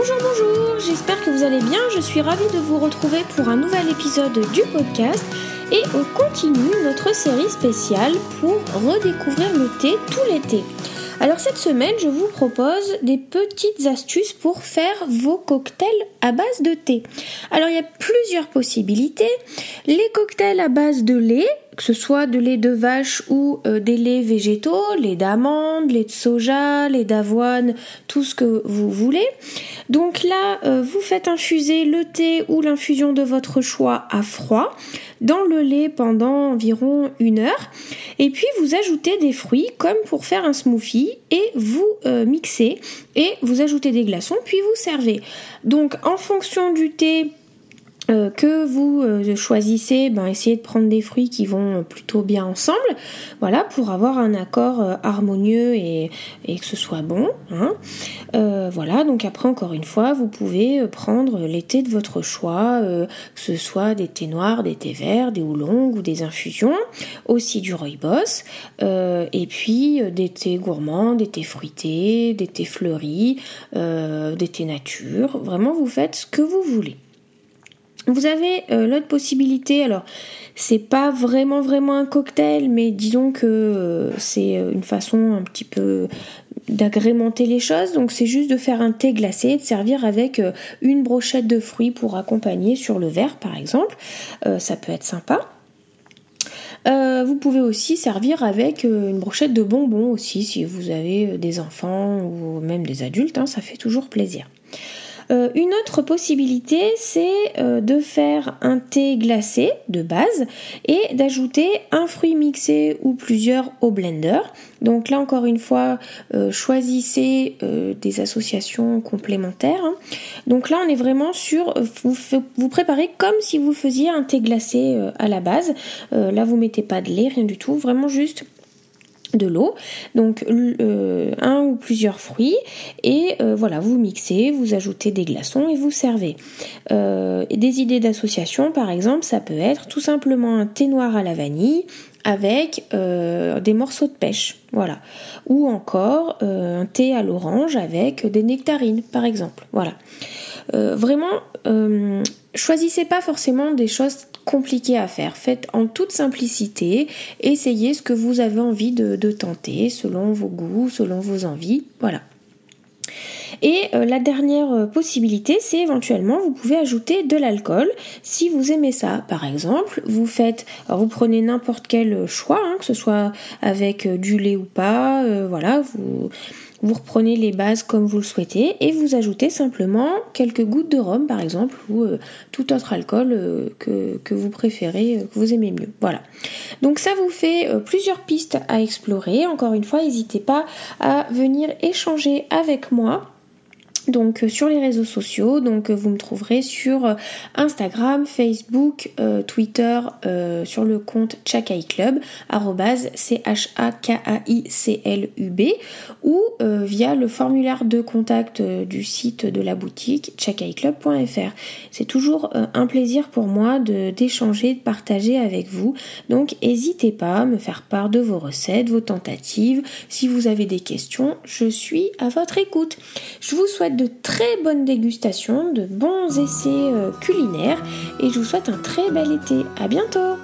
Bonjour, bonjour, j'espère que vous allez bien. Je suis ravie de vous retrouver pour un nouvel épisode du podcast. Et on continue notre série spéciale pour redécouvrir le thé tout l'été. Alors cette semaine, je vous propose des petites astuces pour faire vos cocktails à base de thé. Alors il y a plusieurs possibilités. Les cocktails à base de lait, que ce soit de lait de vache ou euh, des laits végétaux, lait d'amande, lait de soja, lait d'avoine, tout ce que vous voulez. Donc là, euh, vous faites infuser le thé ou l'infusion de votre choix à froid dans le lait pendant environ une heure. Et puis vous ajoutez des fruits comme pour faire un smoothie et vous euh, mixez et vous ajoutez des glaçons puis vous servez. Donc en fonction du thé, euh, que vous euh, choisissez, ben, essayez de prendre des fruits qui vont plutôt bien ensemble, voilà, pour avoir un accord euh, harmonieux et, que ce soit bon. Hein. voilà, donc après encore une fois, vous pouvez prendre les thés de votre choix, que ce soit des thés noirs, des thés verts, des oolongs ou des infusions, aussi du rooibos, et puis des thés gourmands, des thés fruités, des thés fleuris, des thés nature. Vraiment, vous faites ce que vous voulez. Vous avez euh, l'autre possibilité, alors c'est pas vraiment vraiment un cocktail, mais disons que euh, c'est euh, une façon un petit peu d'agrémenter les choses. Donc c'est juste de faire un thé glacé et de servir avec une brochette de fruits pour accompagner sur le verre par exemple. ça peut être sympa. vous pouvez aussi servir avec une brochette de bonbons aussi si vous avez des enfants ou même des adultes, hein, ça fait toujours plaisir. Euh, une autre possibilité, c'est euh, de faire un thé glacé de base et d'ajouter un fruit mixé ou plusieurs au blender. Donc là encore une fois, euh, choisissez des associations complémentaires. Hein. Donc là on est vraiment sur, vous, vous préparez comme si vous faisiez un thé glacé à la base. là vous mettez pas de lait, rien du tout, vraiment juste de l'eau, donc euh, un ou plusieurs fruits, et euh, voilà, vous mixez, vous ajoutez des glaçons et vous servez. Euh, des idées d'association, par exemple, ça peut être tout simplement un thé noir à la vanille avec des morceaux de pêche, voilà, ou encore un thé à l'orange avec des nectarines, par exemple, voilà. vraiment, choisissez pas forcément des choses compliquées à faire. Faites en toute simplicité, essayez ce que vous avez envie de, tenter selon vos goûts, selon vos envies. Voilà. Et euh, la dernière euh, possibilité, c'est éventuellement vous pouvez ajouter de l'alcool si vous aimez ça. Par exemple, vous faites, vous prenez n'importe quel choix, hein, que ce soit avec euh, du lait ou pas, voilà, vous vous reprenez les bases comme vous le souhaitez et vous ajoutez simplement quelques gouttes de rhum par exemple ou euh, tout autre alcool euh, que, vous préférez, euh, que vous aimez mieux. Voilà. Donc ça vous fait plusieurs pistes à explorer. Encore une fois, n'hésitez pas à venir échanger avec moi donc euh, sur les réseaux sociaux. Donc euh, vous me trouverez sur euh, Instagram, Facebook, Twitter, sur le compte Chakai Club, c h a ou via le formulaire de contact du site de la boutique chakaiclub.fr. C'est toujours un plaisir pour moi d'échanger, de partager avec vous. Donc n'hésitez pas à me faire part de vos recettes, vos tentatives. Si vous avez des questions, je suis à votre écoute. Je vous souhaite de très bonnes dégustations, de bons essais euh, culinaires et je vous souhaite un très bel été. À bientôt